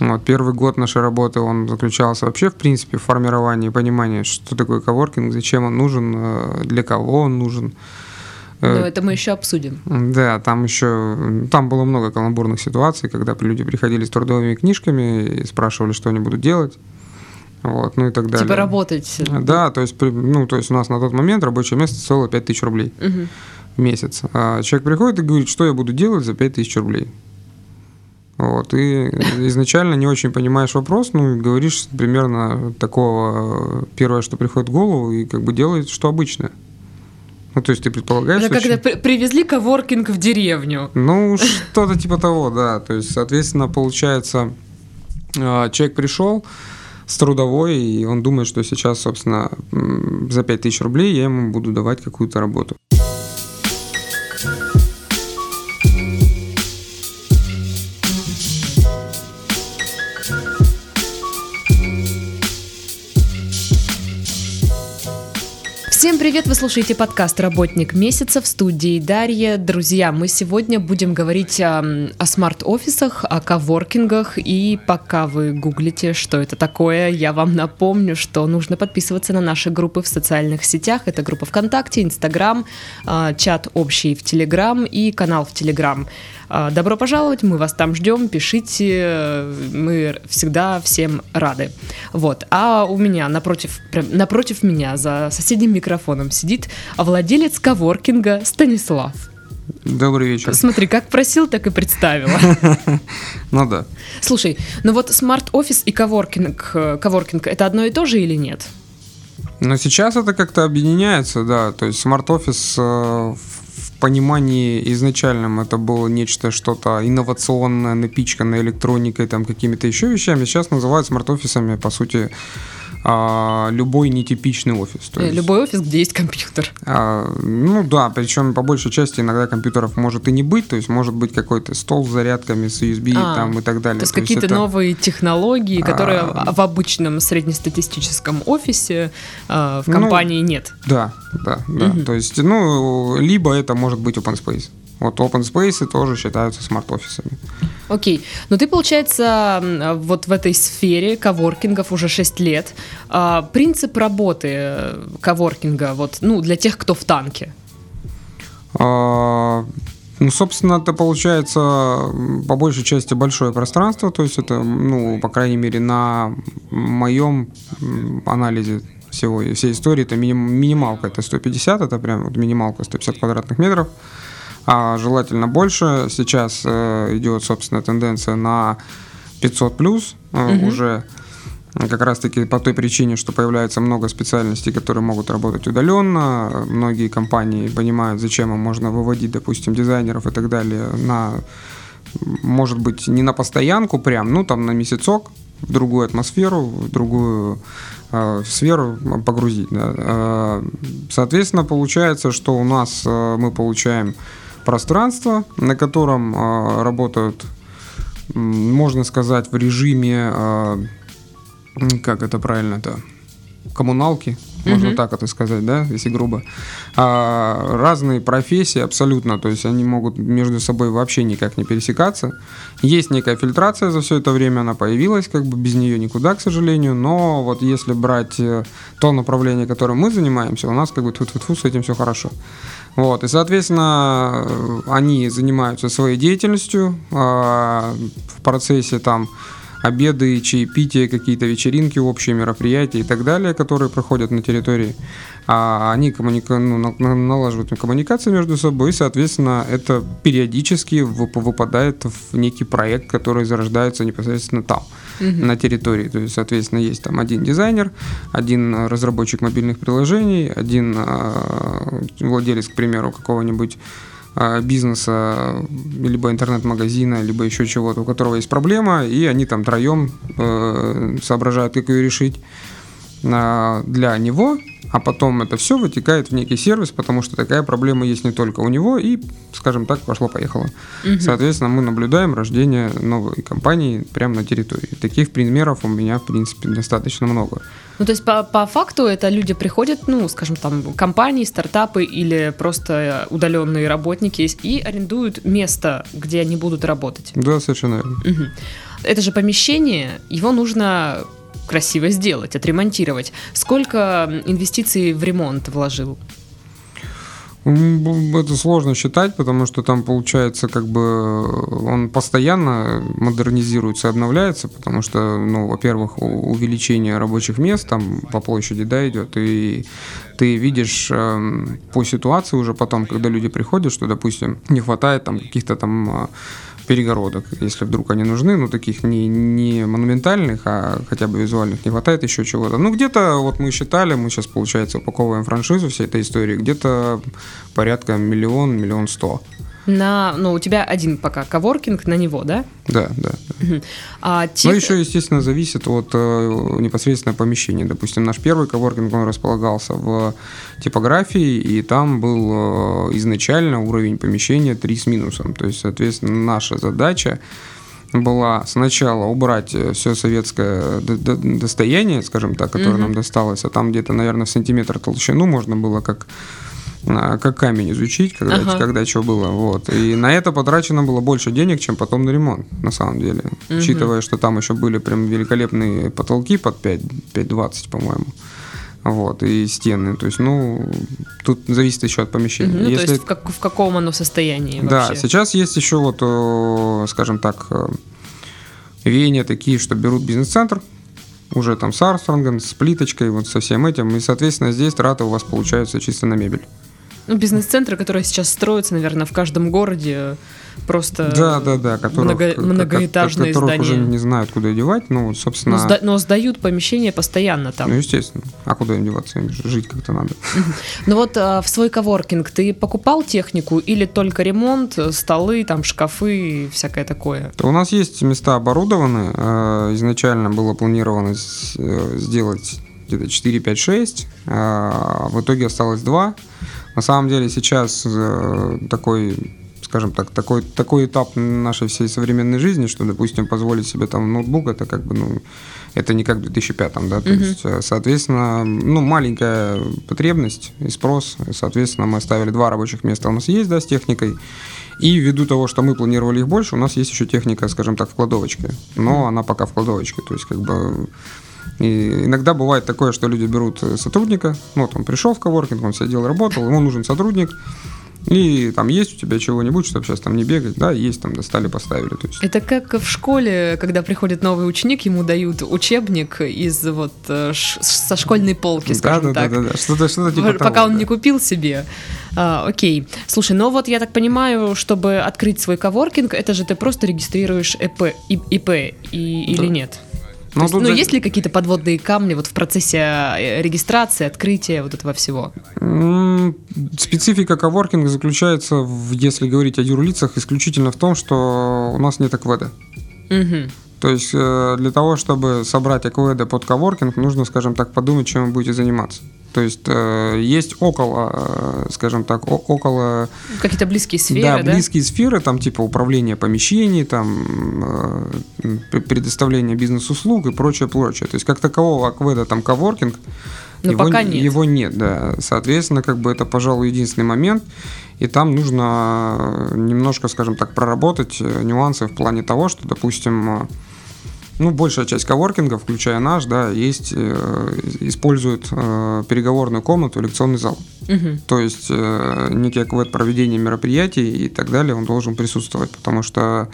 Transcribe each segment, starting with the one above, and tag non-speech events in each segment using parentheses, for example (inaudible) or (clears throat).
Вот, первый год нашей работы, он заключался вообще, в принципе, в формировании понимания, что такое коворкинг, зачем он нужен, э, для кого он нужен. Но это мы еще обсудим. Да, там еще, там было много каламбурных ситуаций, когда люди приходили с трудовыми книжками и спрашивали, что они будут делать. Вот, ну и так далее. Типа работать. Да, то есть, ну, то есть у нас на тот момент рабочее место стоило 5000 рублей Угу. в месяц. А человек приходит и говорит, что я буду делать за 5000 рублей. Вот, и изначально не очень понимаешь вопрос, ну, говоришь примерно такого, первое, что приходит в голову, и как бы делает, что обычно. Ну, то есть ты предполагаешь... Это очень- когда при- привезли коворкинг в деревню. Ну, что-то типа того, да. То есть, соответственно, получается, э, человек пришел с трудовой, и он думает, что сейчас, собственно, за 5000 рублей я ему буду давать какую-то работу. Всем привет! Вы слушаете подкаст «Работник месяца» в студии Дарья. Друзья, мы сегодня будем говорить о, о смарт-офисах, о коворкингах. И пока вы гуглите, что это такое, я вам напомню, что нужно подписываться на наши группы в социальных сетях. Это группа ВКонтакте, Инстаграм, а, чат общий в Телеграм и канал в Телеграм. А, Добро пожаловать, мы вас там ждем, пишите, мы всегда всем рады. Вот, а у меня напротив, прям напротив меня за соседним микрофоном сидит владелец коворкинга Станислав. Добрый вечер. Смотри, как просил, так и представила. (laughs) Ну да. Слушай, ну вот смарт-офис и коворкинг, коворкинг это одно и то же или нет? Но сейчас это как-то объединяется, да. То есть смарт-офис э, понимании изначальном это было нечто что-то инновационное, напичканное электроникой, там какими-то еще вещами. Сейчас называют смарт-офисами, по сути, а, любой нетипичный офис. То Э, есть, Любой офис, где есть компьютер. а, ну да, причем по большей части иногда компьютеров может и не быть, то есть может быть какой-то стол с зарядками, с USB А, там и так далее. То есть То какие-то это- новые технологии, которые А. в обычном среднестатистическом офисе э, в Ну, компании нет. Да, да, да. Мгм. То есть, ну, либо это может быть open space. Вот open space тоже считаются смарт-офисами. Окей. Но ты, получается, вот в этой сфере коворкингов уже 6 лет. А, Принцип работы э, коворкинга, вот, ну, для тех, кто в танке. А, Ну, собственно, это получается по большей части большое пространство, то есть это, ну, по крайней мере, на моем анализе всего, всей истории, это миним- минималка, это 150, это прям вот минималка 150 квадратных метров, а желательно больше. Сейчас э, идет, собственно, тенденция на 500 плюс э, Мгм. уже как раз-таки по той причине, что появляется много специальностей, которые могут работать удаленно. Многие компании понимают, зачем им можно выводить, допустим, дизайнеров и так далее на, может быть, не на постоянку прям, ну там на месяцок, в другую атмосферу, в другую э, сферу погрузить. да. Э, соответственно, получается, что у нас э, мы получаем пространство, на котором э, работают, можно сказать, в режиме э, как это правильно-то, коммуналки, можно Мгм. так это сказать, да, если грубо. А, разные профессии абсолютно, то есть они могут между собой вообще никак не пересекаться. Есть некая фильтрация за все это время, она появилась, как бы без нее никуда, к сожалению, но вот если брать э, то направление, которым мы занимаемся, у нас как бы тьфу-тьфу-тьфу, с этим все хорошо. Вот, и, соответственно, э, они занимаются своей деятельностью, а, в процессе там обеды, чаепития, какие-то вечеринки, общие мероприятия и так далее, которые проходят на территории. А они коммуника- ну, на- на- налаживают коммуникации между собой, и, соответственно, это периодически вып- выпадает в некий проект, который зарождается непосредственно там, на территории. То есть, соответственно, есть там один дизайнер, один э, разработчик мобильных приложений, один э, владелец, к примеру, какого-нибудь бизнеса, либо интернет-магазина, либо еще чего-то, у которого есть проблема, и они там троем э, соображают, как ее решить. А, Для него а потом это все вытекает в некий сервис, потому что такая проблема есть не только у него, и, скажем так, пошло-поехало. Угу. Соответственно, мы наблюдаем рождение новой компании прямо на территории. Таких примеров у меня, в принципе, достаточно много. Ну, то есть по, по факту это люди приходят, ну, скажем, там, компании, стартапы или просто удаленные работники и арендуют место, где они будут работать. Да, совершенно верно. Угу. Это же помещение, его нужно красиво сделать, отремонтировать. Сколько инвестиций в ремонт вложил? Это сложно считать, потому что там получается как бы он постоянно модернизируется, обновляется, потому что, ну, во-первых, увеличение рабочих мест там по площади, да, идет, и ты видишь э, по ситуации уже потом, когда люди приходят, что, допустим, не хватает там каких-то там а, перегородок, если вдруг они нужны, ну, таких не, не монументальных, а хотя бы визуальных, не хватает еще чего-то. Ну, где-то, вот мы считали, мы сейчас, получается, упаковываем франшизу всей этой истории, где-то порядка миллион, миллион сто на, ну, у тебя один пока коворкинг на него, да? Да, да. Угу. А тех... Ну, еще, естественно, зависит от э, непосредственно помещения. Допустим, наш первый коворкинг, он располагался в типографии, и там был э, изначально уровень помещения 3 с минусом. То есть, соответственно, наша задача была сначала убрать э, все советское достояние, скажем так, которое угу. нам досталось, а там где-то, наверное, в сантиметр толщину можно было как как камень изучить, когда, ага. когда что было. Вот. И на это потрачено было больше денег, чем потом на ремонт, на самом деле. Угу. Учитывая, что там еще были прям великолепные потолки под 5, 5,20, по-моему. Вот, и стены. То есть, ну, тут зависит еще от помещения. Угу, Если... То есть в, как, в каком оно состоянии Да, сейчас есть еще вот, скажем так, э, веяния такие, что берут бизнес-центр, уже там с Армстронгом, с плиточкой, вот со всем этим, и, соответственно, здесь траты у вас получаются чисто на мебель. Ну, бизнес-центры, которые сейчас строятся, наверное, в каждом городе, просто да, да, да, которых, много, многоэтажные которых здания. уже не знают, куда девать, ну, собственно... Но, сда- но сдают помещения постоянно там. Ну, естественно. А куда им деваться? Им жить как-то надо. (laughs) Ну вот а, в свой коворкинг ты покупал технику или только ремонт, столы, там, шкафы и всякое такое? У нас есть места оборудованы. А, изначально было планировано э, сделать где-то 4, 5, 6. В итоге осталось 2. На самом деле сейчас э, такой скажем так, такой, такой этап нашей всей современной жизни, что, допустим, позволить себе там ноутбук, это как бы, ну, это не как в 2005, да, то uh-huh. есть, э, соответственно, ну, маленькая потребность и спрос, соответственно, мы оставили два рабочих места у нас есть, да, с техникой, и ввиду того, что мы планировали их больше, у нас есть еще техника, скажем так, в кладовочке, но uh-huh. она пока в кладовочке, то есть, как бы, и иногда бывает такое, что люди берут э, сотрудника, ну, вот он пришел в коворкинг, он сидел, работал, ему нужен сотрудник, и там есть у тебя чего-нибудь, чтобы сейчас там не бегать, да, есть там, достали, поставили. То есть. Это как в школе, когда приходит новый ученик, ему дают учебник из вот э, ш- со школьной полки, скажем да, так. Да, да, да, что-то, что-то типа Пока того, он да. не купил себе. А, окей. Слушай, ну вот я так понимаю, чтобы открыть свой коворкинг, это же ты просто регистрируешь ИП, ИП и, или да. нет? Ну, есть, ну, за... есть ли какие-то подводные камни вот в процессе э, регистрации, открытия вот этого всего? Специфика коворкинга заключается, в, если говорить о юрлицах, исключительно в том, что у нас нет акведа. Угу. То есть э, для того, чтобы собрать акведы под коворкинг, нужно, скажем так, подумать, чем вы будете заниматься. То есть э, есть около, э, скажем так, около... Какие-то близкие сферы, да? Да, близкие сферы, там типа управление помещений, там э, предоставление бизнес-услуг и прочее, прочее. То есть как такового акведа, там коворкинг, Но его, пока нет. его нет, да. Соответственно, как бы это, пожалуй, единственный момент. И там нужно немножко, скажем так, проработать нюансы в плане того, что, допустим, ну, большая часть коворкинга, включая наш, да, есть, э, используют э, переговорную комнату, лекционный зал. Угу. То есть э, некий аквет проведения мероприятий и так далее, он должен присутствовать, потому что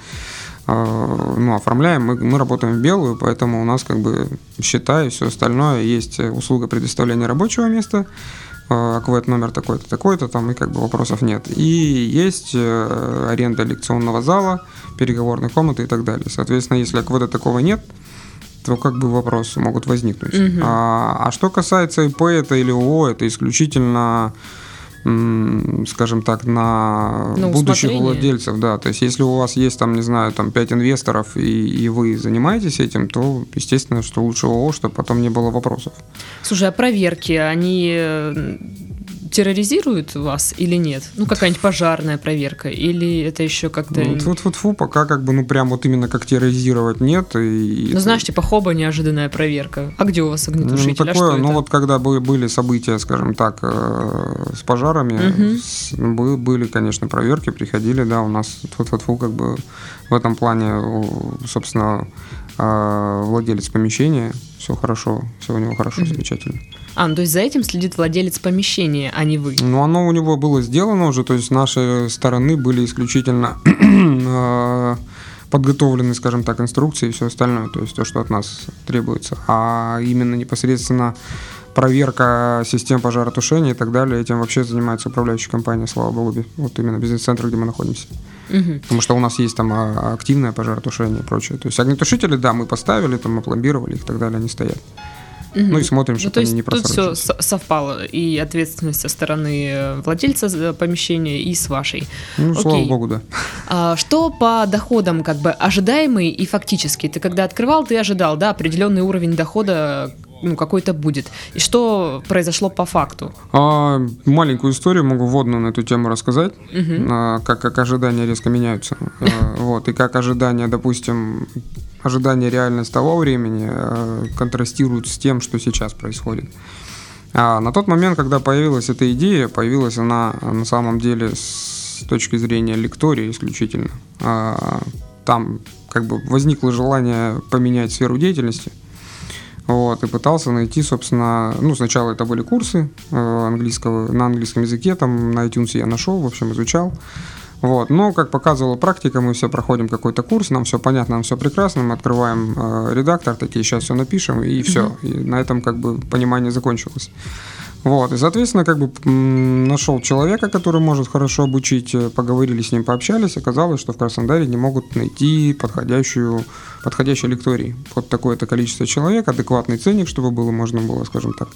э, ну, оформляем, мы, мы работаем в белую, поэтому у нас как бы счета и все остальное, есть услуга предоставления рабочего места, э, аквет номер такой-то, такой-то, там и как бы вопросов нет. И есть э, аренда лекционного зала, переговорной комнаты и так далее. Соответственно, если акведа такого нет, то как бы вопросы могут возникнуть. Угу. А, а что касается ИП это или ООО, это исключительно скажем так, на, на будущих владельцев, да. То есть, если у вас есть там, не знаю, там 5 инвесторов и, и вы занимаетесь этим, то, естественно, что лучше ООО, чтобы потом не было вопросов. Слушай, а проверки, они терроризирует вас или нет? Ну, какая-нибудь пожарная проверка? Или это еще как-то... Ну, вот вот фу пока как бы, ну, прям вот именно как терроризировать нет. И... Ну, знаешь, типа хоба неожиданная проверка. А где у вас огнетушитель? Ну, такое, а ну, вот когда были события, скажем так, э, с пожарами, угу. были, конечно, проверки, приходили, да, у нас вот вот фу как бы в этом плане, собственно, э, владелец помещения, все хорошо, все у него хорошо, угу. замечательно. А, ну то есть за этим следит владелец помещения, а не вы? Ну, оно у него было сделано уже, то есть с нашей стороны были исключительно э, (clears throat) подготовлены, скажем так, инструкции и все остальное, то есть то, что от нас требуется. А именно непосредственно проверка систем пожаротушения и так далее, этим вообще занимается управляющая компания, слава богу, вот именно бизнес-центр, где мы находимся. Угу. Потому что у нас есть там а, активное пожаротушение и прочее. То есть огнетушители, да, мы поставили, там опломбировали их и так далее, они стоят. Угу. Ну и смотрим, чтобы ну, они не просрочились. Тут все совпало, и ответственность со стороны э, владельца помещения, и с вашей. Ну, Окей. слава богу, да. А, что по доходам, как бы ожидаемый и фактический? Ты когда открывал, ты ожидал, да, определенный уровень дохода ну, какой-то будет. И что произошло по факту? А, маленькую историю могу вводную на эту тему рассказать, угу. а, как, как ожидания резко меняются. А, (laughs) вот, и как ожидания, допустим, ожидания реальность того времени а, контрастируют с тем, что сейчас происходит. А на тот момент, когда появилась эта идея, появилась она на самом деле с точки зрения лектории исключительно. А, там как бы возникло желание поменять сферу деятельности – вот, и пытался найти, собственно, ну, сначала это были курсы э, английского, на английском языке, там на iTunes я нашел, в общем, изучал. Вот. Но, как показывала практика, мы все проходим какой-то курс, нам все понятно, нам все прекрасно, мы открываем э, редактор, такие, сейчас все напишем, и все. И на этом как бы понимание закончилось. Вот, и, соответственно, как бы нашел человека, который может хорошо обучить, э, поговорили с ним, пообщались, оказалось, что в Краснодаре не могут найти подходящую, подходящий лекторий под такое-то количество человек, адекватный ценник, чтобы было можно было, скажем так,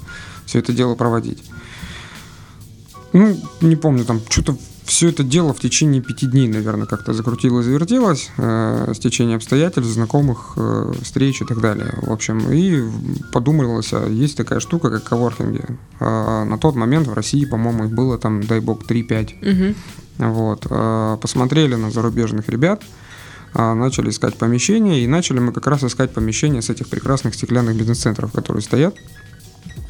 все это дело проводить. Ну, не помню, там что-то все это дело в течение пяти дней, наверное, как-то закрутилось, завертелось, э, с течением обстоятельств, знакомых, э, встреч и так далее. В общем, и подумалось, а есть такая штука, как коворкинги. Э, на тот момент в России, по-моему, их было там, дай бог, 3-5. Угу. Вот. Э, посмотрели на зарубежных ребят, э, начали искать помещения, и начали мы как раз искать помещения с этих прекрасных стеклянных бизнес-центров, которые стоят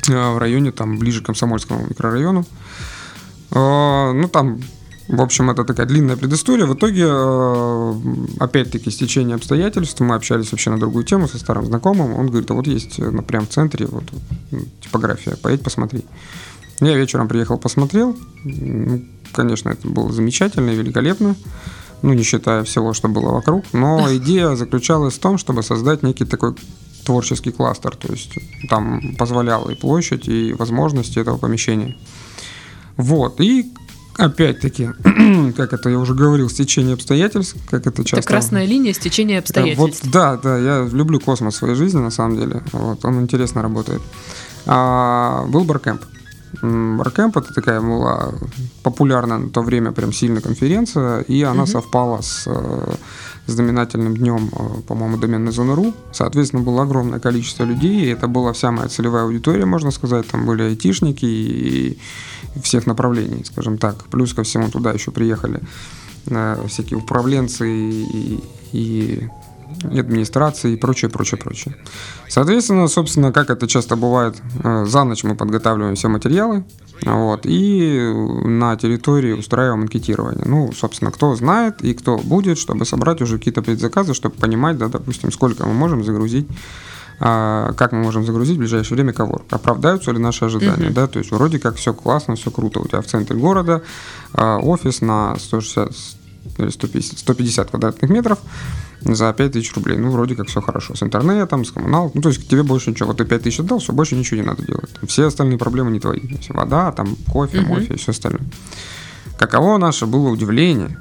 э, в районе, там, ближе к Комсомольскому микрорайону. Ну, там в общем, это такая длинная предыстория. В итоге, э, опять-таки, стечение обстоятельств, мы общались вообще на другую тему со старым знакомым. Он говорит, а вот есть э, прям в центре вот, типография, поедь посмотри. Я вечером приехал, посмотрел. Ну, конечно, это было замечательно и великолепно. Ну, не считая всего, что было вокруг. Но (laughs) идея заключалась в том, чтобы создать некий такой творческий кластер. То есть там позволяла и площадь, и возможности этого помещения. Вот. И опять-таки, (clears throat) как это я уже говорил, стечение обстоятельств, как это часто... Это красная линия стечения обстоятельств. Вот, да, да, я люблю космос в своей жизни, на самом деле. Вот, он интересно работает. А, был Баркэмп. Баркэмп это такая была популярная на то время прям сильная конференция, и она угу. совпала с э, знаменательным днем, э, по-моему, доменной зоны РУ. Соответственно, было огромное количество людей, и это была вся моя целевая аудитория, можно сказать. Там были айтишники и всех направлений, скажем так. Плюс ко всему туда еще приехали э, всякие управленцы и, и и администрации и прочее, прочее, прочее. Соответственно, собственно, как это часто бывает, э, за ночь мы подготавливаем все материалы, вот, и на территории устраиваем анкетирование. Ну, собственно, кто знает и кто будет, чтобы собрать уже какие-то предзаказы, чтобы понимать, да, допустим, сколько мы можем загрузить а, как мы можем загрузить в ближайшее время коворк, оправдаются ли наши ожидания, uh-huh. да, то есть вроде как все классно, все круто, у тебя в центре города а, офис на 160 или 150, 150 квадратных метров за 5 тысяч рублей. Ну, вроде как все хорошо. С интернетом, с коммунал. Ну, то есть тебе больше ничего. Вот ты 5 тысяч отдал, все, больше ничего не надо делать. Все остальные проблемы не твои. Есть вода, там, кофе, uh-huh. мофе и все остальное. Каково наше было удивление,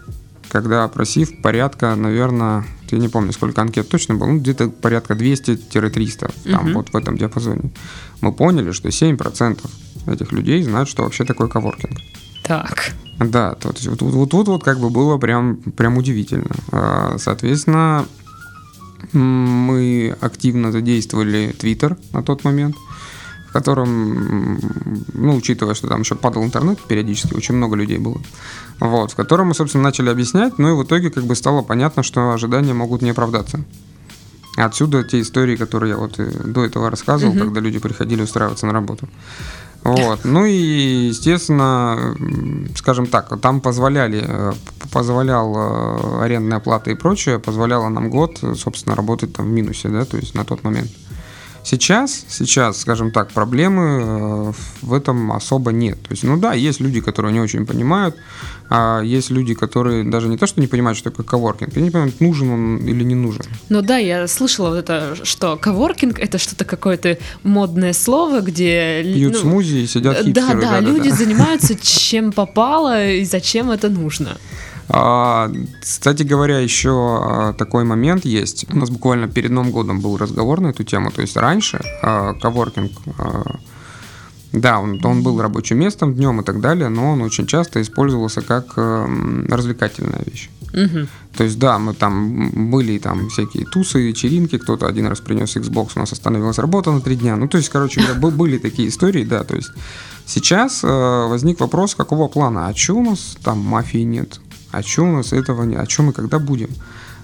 когда опросив порядка, наверное, я не помню, сколько анкет точно было, ну, где-то порядка 200-300, там, uh-huh. вот в этом диапазоне, мы поняли, что 7% этих людей знают, что вообще такое коворкинг. Так. Да, то есть вот, вот тут вот как бы было прям, прям удивительно. А, Соответственно, мы активно задействовали Twitter на тот момент, в котором, ну, учитывая, что там еще падал интернет периодически, очень много людей было, вот, в котором мы, собственно, начали объяснять, ну и в итоге как бы стало понятно, что ожидания могут не оправдаться. Отсюда те истории, которые я вот э, до этого рассказывал, Мгм. когда люди приходили устраиваться на работу. Вот. Ну и, естественно, скажем так, там позволяли, э, позволял э, арендная плата и прочее, позволяло нам год, собственно, работать там в минусе, да, то есть на тот момент. Сейчас, сейчас, скажем так, проблемы э, в этом особо нет. То есть, ну да, есть люди, которые не очень понимают, а есть люди, которые даже не то, что не понимают, что такое коворкинг, они не понимают, нужен он или не нужен. Ну да, я слышала вот это, что коворкинг это что-то какое-то модное слово, где... Пьют ну, смузи и сидят Да, хипстеры. да, люди (laughs) занимаются чем попало и зачем это нужно. А, Кстати говоря, еще а, такой момент есть. У нас буквально перед Новым годом был разговор на эту тему. То есть раньше а, коворкинг, да, он, он был рабочим местом днем и так далее, но он очень часто использовался как эм, развлекательная вещь. Мгм. То есть, да, мы там были там всякие тусы, вечеринки, кто-то один раз принес Xbox, у нас остановилась работа на три дня. Ну, то есть, короче были такие истории, да, то есть сейчас э, возник вопрос, какого плана, а что у нас там мафии нет, а что у нас этого нет, а что мы когда будем?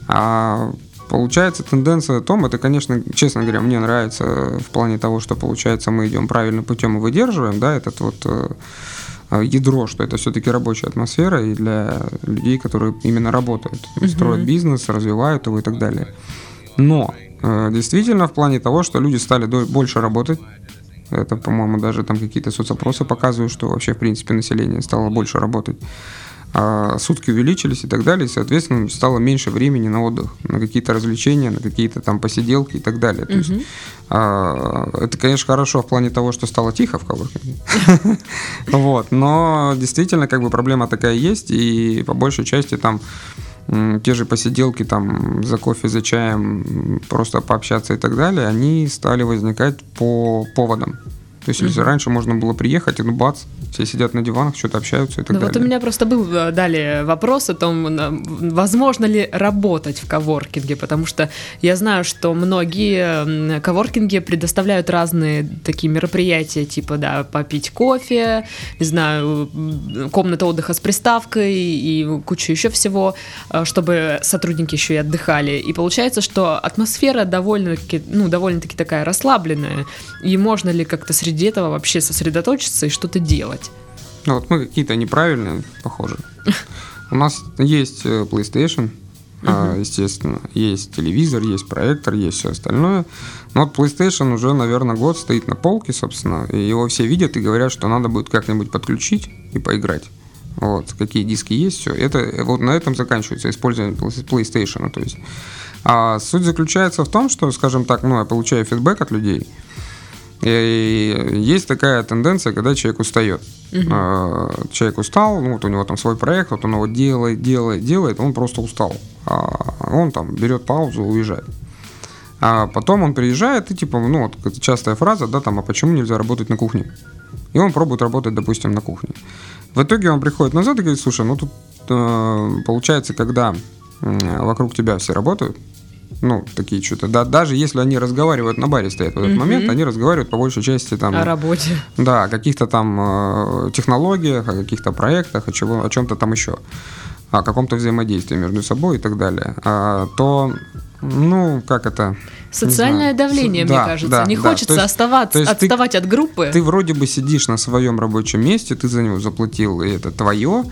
А получается тенденция в том, это, конечно, честно говоря, мне нравится в плане того, что получается мы идем правильным путем и выдерживаем, да, этот вот э, ядро, что это все-таки рабочая атмосфера и для людей, которые именно работают, строят бизнес, развивают его и так далее. Но э, действительно в плане того, что люди стали больше работать, это, по-моему, даже там какие-то соцопросы показывают, что вообще, в принципе, население стало больше работать. А сутки увеличились и так далее, и, соответственно, стало меньше времени на отдых, на какие-то развлечения, на какие-то там посиделки и так далее. То есть, а, это, конечно, хорошо в плане того, что стало тихо в коворкинге. (laughs) Вот, но действительно, как бы проблема такая есть, и по большей части там те же посиделки там за кофе, за чаем, просто пообщаться и так далее, они стали возникать по поводам. То есть, если раньше можно было приехать, и ну бац, все сидят на диванах, что-то общаются и так Ну вот у далее. меня просто был э, далее вопрос о том, возможно ли работать в коворкинге, потому что я знаю, что многие коворкинги предоставляют разные такие мероприятия, типа, да, попить кофе, не знаю, комната отдыха с приставкой и куча еще всего, э, чтобы сотрудники еще и отдыхали. И получается, что атмосфера довольно-таки, ну, довольно-таки такая расслабленная, и можно ли как-то среди этого вообще сосредоточиться и что-то делать? Ну, вот мы какие-то неправильные, похоже. (laughs) У нас есть э, PlayStation, а, естественно, есть телевизор, есть проектор, есть все остальное. Но вот PlayStation уже, наверное, год стоит на полке, собственно, и его все видят и говорят, что надо будет как-нибудь подключить и поиграть. Вот, какие диски есть, все. Это, э, вот на этом заканчивается использование Play- PlayStation. То есть. А суть заключается в том, что, скажем так, ну, я получаю фидбэк от людей, и есть такая тенденция, когда человек устает. А, Человек устал, ну вот у него там свой проект, вот он его делает, делает, делает, он просто устал. А Он там берет паузу, уезжает. А потом он приезжает и типа, ну вот частая фраза, да, там, а почему нельзя работать на кухне? И он пробует работать, допустим, на кухне. В итоге он приходит назад и говорит, слушай, ну тут э, получается, когда вокруг тебя все работают, ну, такие что-то, да, даже если они разговаривают на баре стоят в этот Мгм. момент, они разговаривают по большей части там... О работе. Да, о каких-то там э, технологиях, о каких-то проектах, о, чего, о чем-то там еще, о каком-то взаимодействии между собой и так далее, а, то, ну, как это... Социальное давление, С- мне да, кажется. да, Не да. хочется есть- оставаться, есть ты- отставать от группы. Ты вроде бы сидишь на своем рабочем месте, ты за него заплатил, и это твое,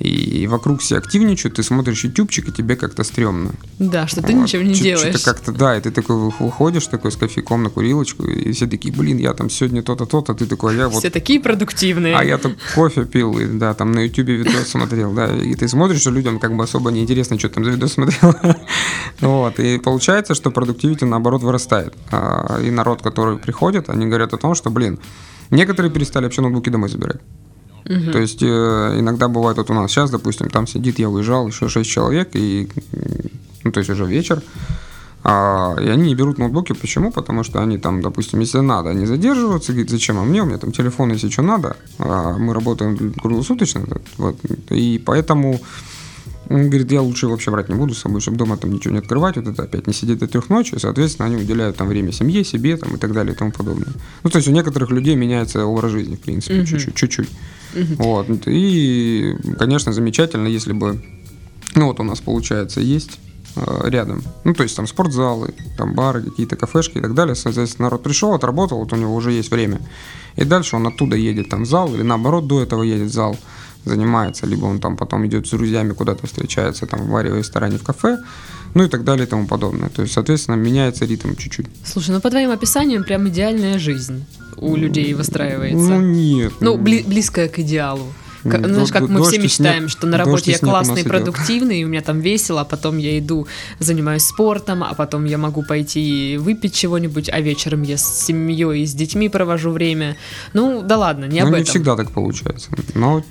и вокруг все активничают, ты смотришь ютубчик, и тебе как-то стрёмно. Да, что ты Вот. ничего не Чё- делаешь. Что-то как-то, да, и ты такой вы- выходишь такой с кофейком на курилочку, и все такие, блин, я там сегодня то-то, то-то, ты такой, «А я вот Все такие продуктивные. А я тут кофе пил, и, да, там на ютубе видос смотрел, да, и ты смотришь, что людям как бы особо неинтересно, что там за видос смотрел. (laughs) Вот, и получается, что продуктивити наоборот вырастает. А, И народ, который приходит, они говорят о том, что, блин, некоторые перестали вообще ноутбуки домой забирать. То есть э, иногда бывает, вот у нас сейчас, допустим, там сидит, я уезжал, еще 6 человек, и, ну, то есть уже вечер, А, и они не берут ноутбуки. Почему? Потому что они там, допустим, если надо, они задерживаются, говорят, зачем, а мне, у меня там телефон, если что надо. А мы работаем круглосуточно, вот, и поэтому он говорит, я лучше вообще брать не буду с собой, чтобы дома там ничего не открывать, вот это опять не сидеть до трех ночи, соответственно, они уделяют там время семье, себе там и так далее и тому подобное. Ну, то есть у некоторых людей меняется образ жизни, в принципе, uh-huh. чуть-чуть, чуть-чуть. Uh-huh. Вот. И, конечно, замечательно, если бы, ну, вот у нас, получается, есть э, рядом. Ну, то есть там спортзалы, там бары, какие-то кафешки и так далее. Соответственно, народ пришел, отработал, вот у него уже есть время. И дальше он оттуда едет там в зал, или наоборот, до этого едет в зал занимается, либо он там потом идет с друзьями куда-то встречается, там в баре, в ресторане, в кафе, ну и так далее и тому подобное. То есть, соответственно, меняется ритм чуть-чуть. Слушай, ну по твоим описаниям прям идеальная жизнь у людей выстраивается. Ну нет. Ну, бли- близкая к идеалу. Как, знаешь, как мы все мечтаем, снег, что на работе я классный продуктивный, и у меня там весело, а потом я иду, занимаюсь спортом, а потом я могу пойти выпить чего-нибудь, а вечером я с семьей и с детьми провожу время. Ну, да ладно, не ну, об не этом. не всегда так получается, но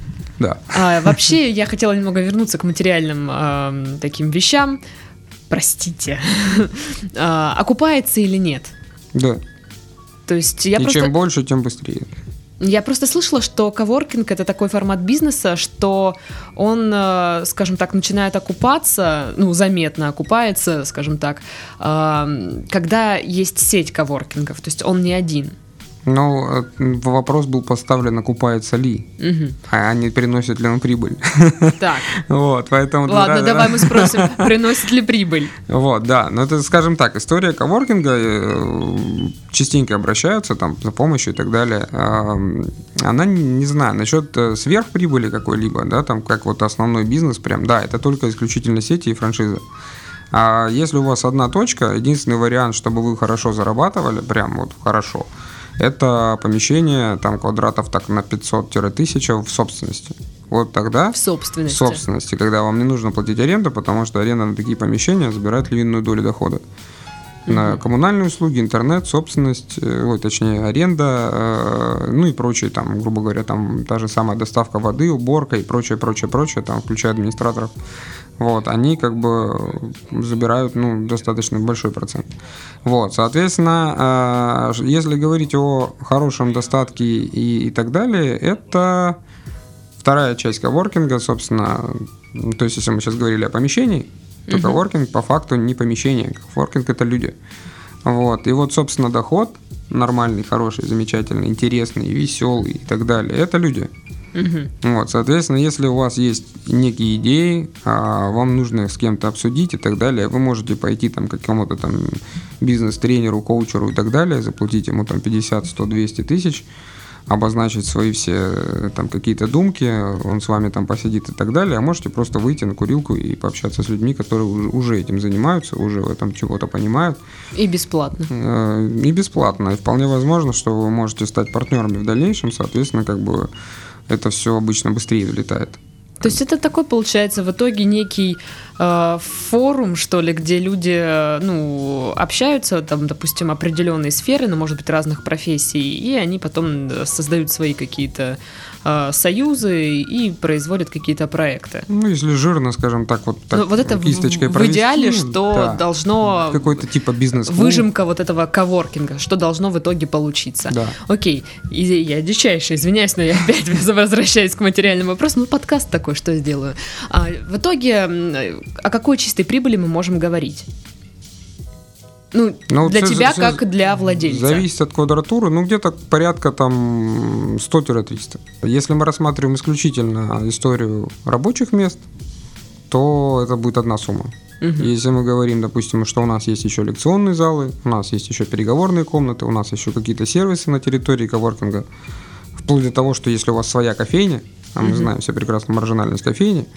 да. А, вообще, я хотела немного вернуться к материальным э, таким вещам. Простите. а, окупается или нет? Да. То есть я И просто... чем больше, тем быстрее. Я просто слышала, что коворкинг это такой формат бизнеса, что он, э, скажем так, начинает окупаться, ну, заметно окупается, скажем так, когда есть сеть коворкингов, то есть он не один. Ну, э, вопрос был поставлен, окупается ли, угу. а не приносит ли он прибыль. Так. (laughs) Вот, поэтому... Ладно, да, давай да. мы спросим, (laughs) приносит ли прибыль. Вот, да, но это, скажем так, история коворкинга, э, частенько обращаются там за помощью и так далее. Она, не знаю, насчет э, сверхприбыли какой-либо, да, там как вот основной бизнес прям, да, это только исключительно сети и франшизы. А если у вас одна точка, единственный вариант, чтобы вы хорошо зарабатывали, прям вот хорошо – это помещение там квадратов так на 500-1000 в собственности. Вот тогда... В собственности. В собственности, когда вам не нужно платить аренду, потому что аренда на такие помещения забирает львиную долю дохода. На коммунальные услуги, интернет, собственность, э, ой, точнее, аренда, э, ну и прочее, там, грубо говоря, там та же самая доставка воды, уборка и прочее, прочее, прочее, там, включая администраторов вот, они как бы забирают, ну, достаточно большой процент. Вот, соответственно, э, если говорить о хорошем достатке и, и так далее, это вторая часть коворкинга, собственно, то есть, если мы сейчас говорили о помещении, то угу. коворкинг по факту не помещение, коворкинг это люди. Вот, и вот, собственно, доход нормальный, хороший, замечательный, интересный, веселый и так далее, это люди. Угу. Вот, соответственно, если у вас есть некие идеи, а вам нужно с кем-то обсудить и так далее, вы можете пойти там к какому-то там бизнес-тренеру, коучеру и так далее, заплатить ему там 50, 100, 200 тысяч, обозначить свои все там какие-то думки, он с вами там посидит и так далее, а можете просто выйти на курилку и пообщаться с людьми, которые уже этим занимаются, уже в этом чего-то понимают. И бесплатно. Э, и бесплатно. И вполне возможно, что вы можете стать партнерами в дальнейшем, соответственно, как бы это все обычно быстрее влетает. То есть это такой, получается, в итоге некий э, форум, что ли, где люди, э, ну, общаются, там, допустим, определенные сферы, но, может быть, разных профессий, и они потом э, создают свои какие-то э, союзы и производят какие-то проекты. Ну, если жирно, скажем так, вот так, ну, вот это кисточкой в, в идеале, что да. должно... Какой-то типа бизнес Выжимка вот этого коворкинга, что должно в итоге получиться. Да. Окей, и я дичайше извиняюсь, но я (laughs) опять возвращаюсь к материальному вопросу. Ну, подкаст такой, что сделаю. А, в итоге, о какой чистой прибыли мы можем говорить? Ну, ну для тебя, все как для владельца. Зависит от квадратуры, ну, где-то порядка там 100-300. Если мы рассматриваем исключительно историю рабочих мест, то это будет одна сумма. Угу. Если мы говорим, допустим, что у нас есть еще лекционные залы, у нас есть еще переговорные комнаты, у нас еще какие-то сервисы на территории коворкинга, вплоть до того, что если у вас своя кофейня, а мы угу. знаем все прекрасно маржинальность кофейни,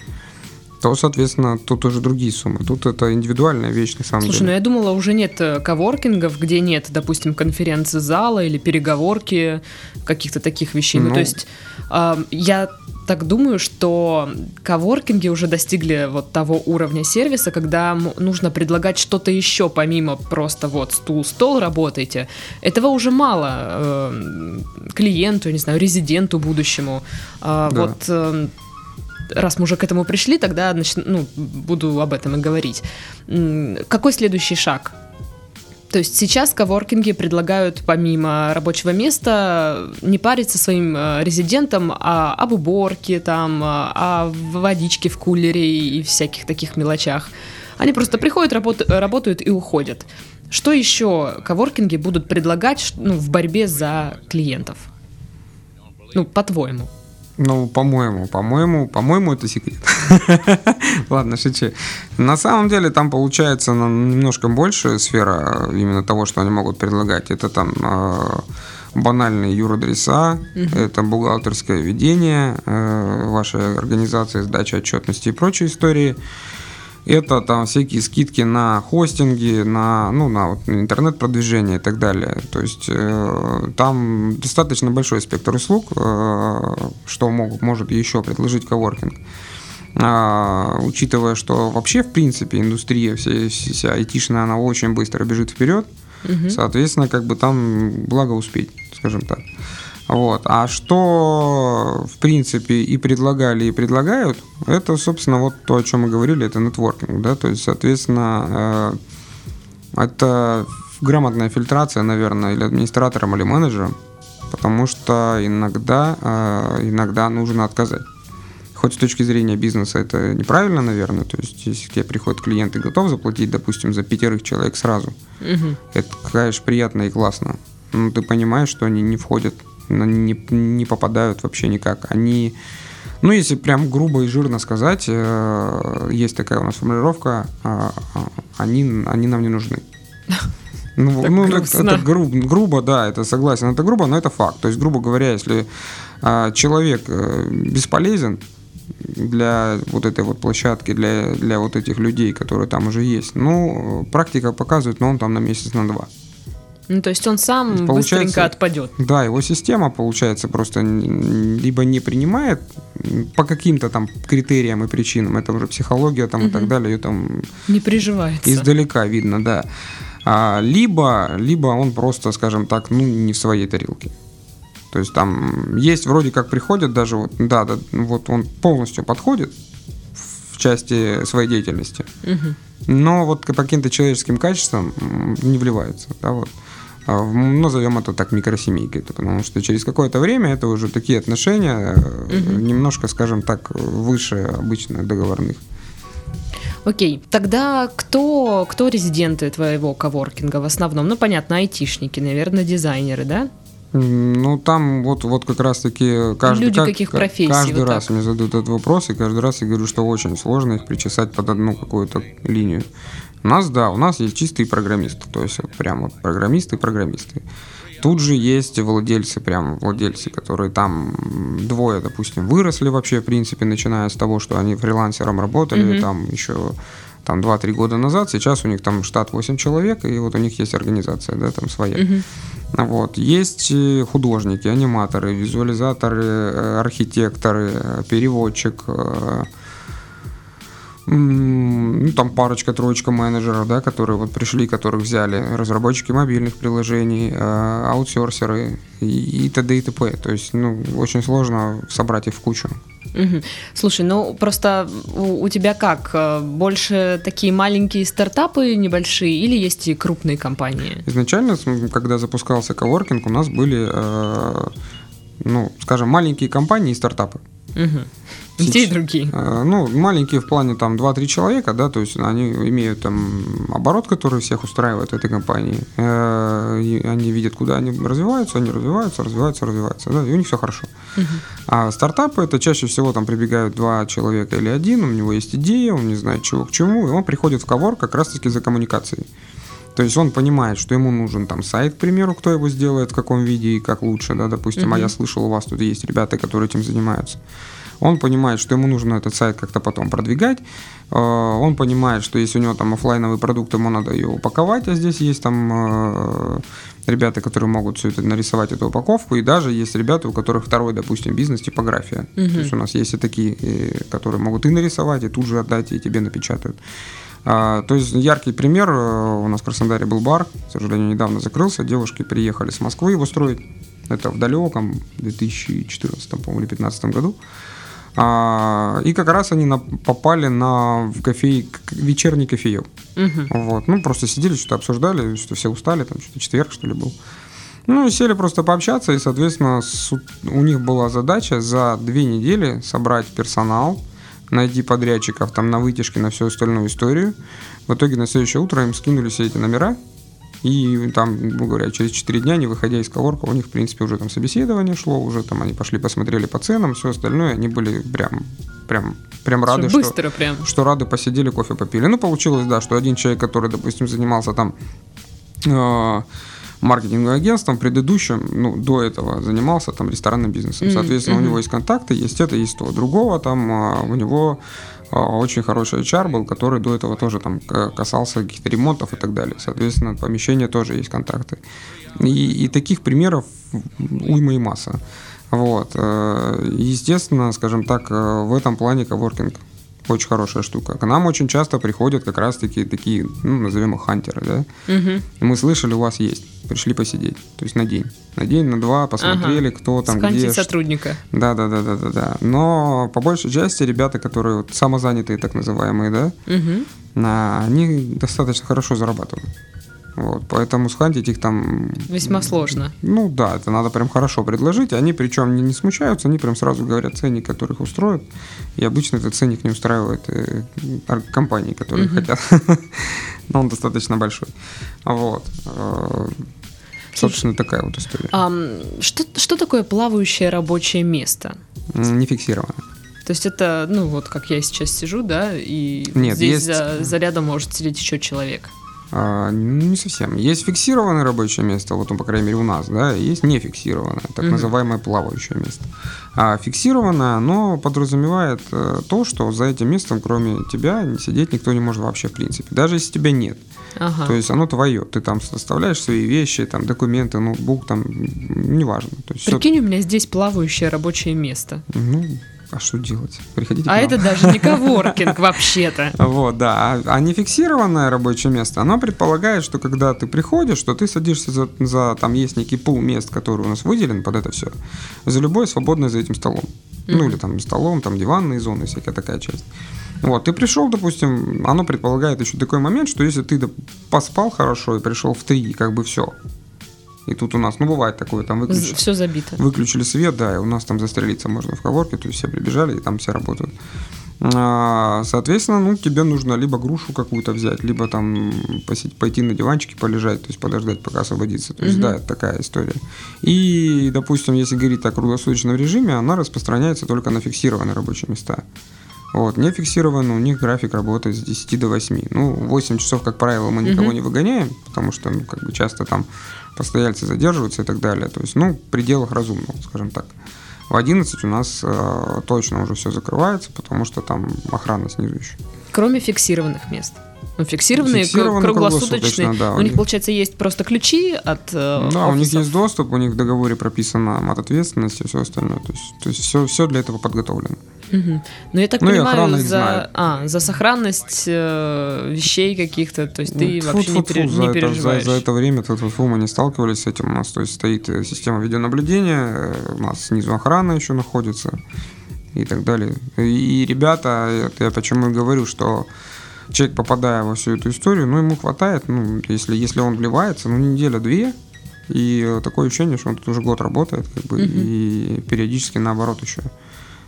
то, соответственно, тут уже другие суммы. Тут это индивидуальная вещь, на самом Слушай, деле. ну я думала, уже нет э, коворкингов, где нет, допустим, конференц-зала или переговорки, каких-то таких вещей. Ну, ну то есть э, я так думаю, что коворкинги уже достигли вот того уровня сервиса, когда нужно предлагать что-то еще, помимо просто вот стул, стол, работайте. Этого уже мало э, клиенту, не знаю, резиденту будущему. Э, да. Вот э, раз мы уже к этому пришли, тогда нач... ну, буду об этом и говорить. Какой следующий шаг? То есть сейчас коворкинги предлагают помимо рабочего места не париться своим э, резидентам а, об уборке, там, а, о водичке в кулере и всяких таких мелочах. Они просто приходят, работ, работают и уходят. Что еще коворкинги будут предлагать ну, в борьбе за клиентов? Ну, по-твоему. Ну, по-моему, по-моему, по-моему, это секрет. (laughs) Ладно, шучу. На самом деле там получается немножко больше сфера именно того, что они могут предлагать. Это там э, банальные юродреса, угу. это бухгалтерское ведение э, вашей организации, сдача отчетности и прочие истории. Это там всякие скидки на хостинги, на, ну, на вот, интернет-продвижение и так далее. То есть э, там достаточно большой спектр услуг, э, что могут, может еще предложить коворкинг. А, учитывая, что вообще, в принципе, индустрия вся, вся айтишная, она очень быстро бежит вперед, угу. соответственно, как бы там благо успеть, скажем так. Вот. А что, в принципе, и предлагали, и предлагают, это, собственно, вот то, о чем мы говорили, это нетворкинг, да, то есть, соответственно, э, это грамотная фильтрация, наверное, или администратором, или менеджером, потому что иногда, э, иногда нужно отказать. Хоть с точки зрения бизнеса это неправильно, наверное, то есть если к тебе приходит клиент и готов заплатить, допустим, за пятерых человек сразу, угу. это, конечно, приятно и классно. Но ты понимаешь, что они не входят не, не попадают вообще никак. Они, ну, если прям грубо и жирно сказать, э, есть такая у нас формулировка, э, они, они нам не нужны. (laughs) Ну, так ну это, это грубо, грубо, да, это согласен, это грубо, но это факт. То есть, грубо говоря, если э, человек э, бесполезен для вот этой вот площадки, для, для вот этих людей, которые там уже есть, ну, практика показывает, но он там на месяц, на два. Ну, то есть он сам быстренько отпадет. Да, его система, получается, просто либо не принимает по каким-то там критериям и причинам, это уже психология там угу. и так далее, ее там... Не приживается. Издалека видно, да. А, либо, либо он просто, скажем так, ну, не в своей тарелке. То есть там есть вроде как приходят даже, вот, да, да, вот он полностью подходит в части своей деятельности, угу. но вот по каким-то человеческим качествам не вливается, да, вот. А, назовем это так микросемейкой, потому что через какое-то время это уже такие отношения угу. немножко, скажем так, выше обычных договорных. Окей, тогда кто, кто резиденты твоего коворкинга в основном? Ну, понятно, айтишники, наверное, дизайнеры, да? Ну, там вот, вот как раз-таки каждый, Люди как, каких профессий, каждый вот раз так. мне задают этот вопрос, и каждый раз я говорю, что очень сложно их причесать под одну какую-то линию. У нас, да, у нас есть чистые программисты, то есть вот прям вот программисты программисты. Тут же есть владельцы, прям владельцы, которые там двое, допустим, выросли вообще, в принципе, начиная с того, что они фрилансером работали, mm-hmm. там еще там 2-3 года назад, сейчас у них там штат 8 человек, и вот у них есть организация, да, там своя. Mm-hmm. Вот. Есть э, художники, аниматоры, визуализаторы, э, архитекторы, э, переводчик, ну, там парочка, троечка менеджеров, да, которые вот пришли, которых взяли, разработчики мобильных приложений, э, аутсорсеры и, т.д. и т.п. То есть, ну, очень сложно собрать их в кучу. Угу. Слушай, ну просто у, у тебя как? Э, больше такие маленькие стартапы небольшие или есть и крупные компании? Изначально, когда запускался коворкинг, у нас были, э, ну, скажем, маленькие компании и стартапы. Угу. И те, и другие. Э, ну, маленькие в плане там 2-3 человека, да, то есть они имеют там оборот, который всех устраивает в этой компании. Э, и они видят, куда они развиваются, они развиваются, развиваются, развиваются, да, и у них все хорошо. Угу. А стартапы это чаще всего там прибегают два человека или один, у него есть идея, он не знает чего к чему, и он приходит в ковор как раз-таки за коммуникацией. То есть он понимает, что ему нужен там сайт, к примеру, кто его сделает, в каком виде и как лучше, да, допустим, угу. а я слышал, у вас тут есть ребята, которые этим занимаются. Он понимает, что ему нужно этот сайт как-то потом продвигать. Э, он понимает, что если у него там офлайновый продукт, ему надо ее упаковать, а здесь есть там э, ребята, которые могут все это нарисовать, эту упаковку, и даже есть ребята, у которых второй, допустим, бизнес типография. Угу. То есть у нас есть и такие, которые могут и нарисовать, и тут же отдать, и тебе напечатают. А, то есть яркий пример, э, у нас в Краснодаре был бар, к сожалению, недавно закрылся, девушки приехали с Москвы его строить, это в далеком 2014, по-моему, или 2015 году. А, и как раз они на, попали на в кофе, вечерний кофеек. Угу. Вот. Ну, просто сидели, что-то обсуждали, что все устали, там что-то четверг, что ли, был. Ну, и сели просто пообщаться, и, соответственно, у них была задача за две недели собрать персонал, найти подрядчиков там на вытяжке, на всю остальную историю. В итоге на следующее утро им скинули все эти номера, и там, грубо говоря, через 4 дня, не выходя из коворка, у них, в принципе, уже там собеседование шло, уже там они пошли, посмотрели по ценам, все остальное, они были прям, прям, прям рады, что, быстро прям. что рады посидели, кофе попили. Ну, получилось, да, что один человек, который, допустим, занимался там э, маркетинговым агентством, предыдущим, ну, до этого занимался там ресторанным бизнесом. Соответственно, mm-hmm. у него есть контакты, есть это, есть то. Другого там э, у него очень хороший HR был, который до этого тоже там касался каких-то ремонтов и так далее. Соответственно, помещение тоже есть контакты. И, и таких примеров уйма и масса. Вот. Э, естественно, скажем так, э, в этом плане коворкинг очень хорошая штука. К нам очень часто приходят как раз-таки такие, ну, назовем их хантеры, да. Угу. Мы слышали, у вас есть, пришли посидеть, то есть на день, на день, на два, посмотрели, ага. кто там Скантить где. сотрудника. Да, да, да, да, да, да. Но по большей части ребята, которые вот самозанятые, так называемые, да, угу. они достаточно хорошо зарабатывают. Вот, поэтому схантить их там... Весьма сложно. Ну да, это надо прям хорошо предложить. Они причем не, не смущаются, они прям сразу говорят ценник, который их устроит. И обычно этот ценник не устраивает э, компании, которые угу. хотят. (laughs) Но он достаточно большой. Вот. Э, собственно, такая вот история. А, что, что такое плавающее рабочее место? Не фиксированное. То есть это, ну вот как я сейчас сижу, да, и Нет, здесь есть... за, за рядом может сидеть еще человек. А, не совсем. Есть фиксированное рабочее место, вот, ну, по крайней мере, у нас, да, есть нефиксированное, так mm-hmm. называемое плавающее место. А фиксированное, оно подразумевает э, то, что за этим местом, кроме тебя, сидеть никто не может вообще, в принципе. Даже если тебя нет. Ага. То есть оно твое. Ты там составляешь свои вещи, там документы, ноутбук, там, неважно. То есть Прикинь, все... у меня здесь плавающее рабочее место. Ну, а что делать? Приходите. А это даже не коворкинг вообще-то. (laughs) Вот, да. А, а нефиксированное рабочее место, оно предполагает, что когда ты приходишь, что ты садишься за, за там есть некий пул мест, который у нас выделен под это все, за любой свободной за этим столом. Ну или там столом, там диванные зоны, всякая такая часть. Вот, ты пришел, допустим, оно предполагает еще такой момент, что если ты поспал хорошо и пришел в три, как бы все, и тут у нас, ну, бывает такое, там выключили. Все забито. Выключили свет, да, и у нас там застрелиться можно в коворке, то есть все прибежали, и там все работают. А, соответственно, ну, тебе нужно либо грушу какую-то взять, либо там посидеть, пойти на диванчике полежать, то есть подождать, пока освободится. То есть, угу. да, это такая история. И, допустим, если говорить о круглосуточном режиме, она распространяется только на фиксированные рабочие места. Вот, не фиксировано, у них график работы с 10 до 8. Ну, 8 часов, как правило, мы никого угу. не выгоняем, потому что, ну, как бы часто там постояльцы задерживаются и так далее. То есть, ну, в пределах разумного, скажем так. В 11 у нас э, точно уже все закрывается, потому что там охрана снизу еще. Кроме фиксированных мест. Ну, фиксированные, фиксированные круглосуточные. Да, у, у них, получается, есть просто ключи от э, Да, офисов. у них есть доступ, у них в договоре прописана мат ответственности и все остальное. То есть, то есть все, все для этого подготовлено. Угу. Ну, я так ну, понимаю, за, а, за сохранность э, вещей каких-то, то есть ну, ты фу, вообще фу, не, пере, фу, не за переживаешь. Это, за, за это время фу, фу, фу, мы не сталкивались с этим. У нас то есть, стоит э, система видеонаблюдения, э, у нас снизу охрана еще находится и так далее. И ребята, я почему и говорю, что человек, попадая во всю эту историю, ну, ему хватает, ну, если, если он вливается, ну, неделя-две, и такое ощущение, что он тут уже год работает, как бы, uh-huh. и периодически наоборот еще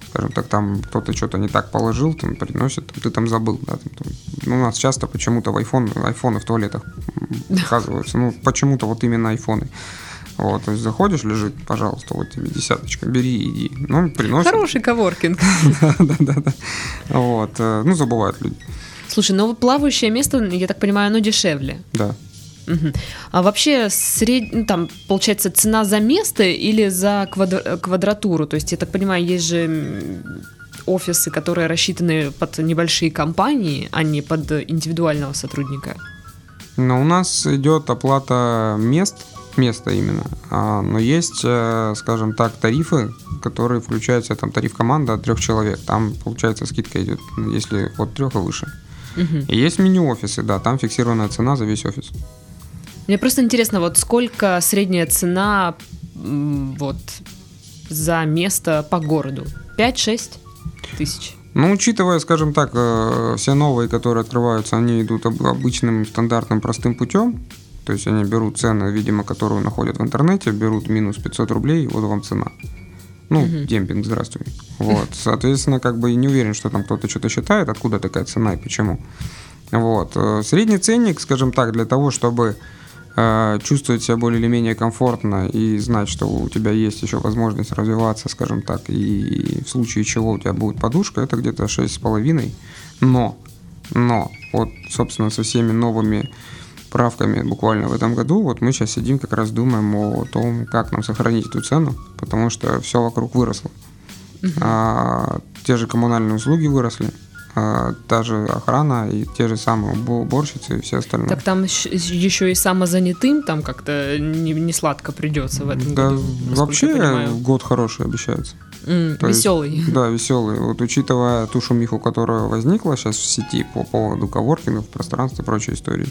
скажем так, там кто-то что-то не так положил, там приносит, там, ты там забыл, да, там, там. Ну, у нас часто почему-то в iPhone, айфоны в туалетах оказываются, ну, почему-то вот именно айфоны. Вот, то есть заходишь, лежит, пожалуйста, вот тебе десяточка, бери и иди. Ну, приносит. Хороший коворкинг. Да, да, да. Вот, э, ну, забывают люди. Слушай, ну плавающее место, я так понимаю, оно дешевле. Да. Угу. А вообще, сред... ну, там, получается, цена за место или за квадр... квадратуру? То есть, я так понимаю, есть же офисы, которые рассчитаны под небольшие компании, а не под индивидуального сотрудника. Но у нас идет оплата мест, места именно. А, но есть, э, скажем так, тарифы, которые включаются, там тариф команда от трех человек. Там, получается, скидка идет, если от трех и выше. Угу. И есть мини-офисы, да, там фиксированная цена за весь офис. Мне просто интересно, вот сколько средняя цена вот за место по городу? 5-6? тысяч. Ну, учитывая, скажем так, э, все новые, которые открываются, они идут об- обычным, стандартным, простым путем. То есть они берут цены, видимо, которую находят в интернете, берут минус 500 рублей, вот вам цена. Ну, Мгм. демпинг, здравствуй. Вот, соответственно, как бы не уверен, что там кто-то что-то считает, откуда такая цена и почему. Вот. э, Средний ценник, скажем так, для того, чтобы э, чувствовать себя более или менее комфортно и знать, что у тебя есть еще возможность развиваться, скажем так, и в случае чего у тебя будет подушка, это где-то 6,5. Но, но, вот, собственно, со всеми новыми правками буквально в этом году, вот мы сейчас сидим, как раз думаем о том, как нам сохранить эту цену, потому что все вокруг выросло. А, те же коммунальные услуги выросли, а, та же охрана и те же самые убо- уборщицы и все остальное. Так там еще и самозанятым там как-то не, не сладко придется в этом да, году. вообще год хороший обещается. М, то есть- веселый. Да, веселый. Вот учитывая ту шумиху, которая возникла сейчас в сети по поводу коворкингов, пространства и прочей истории,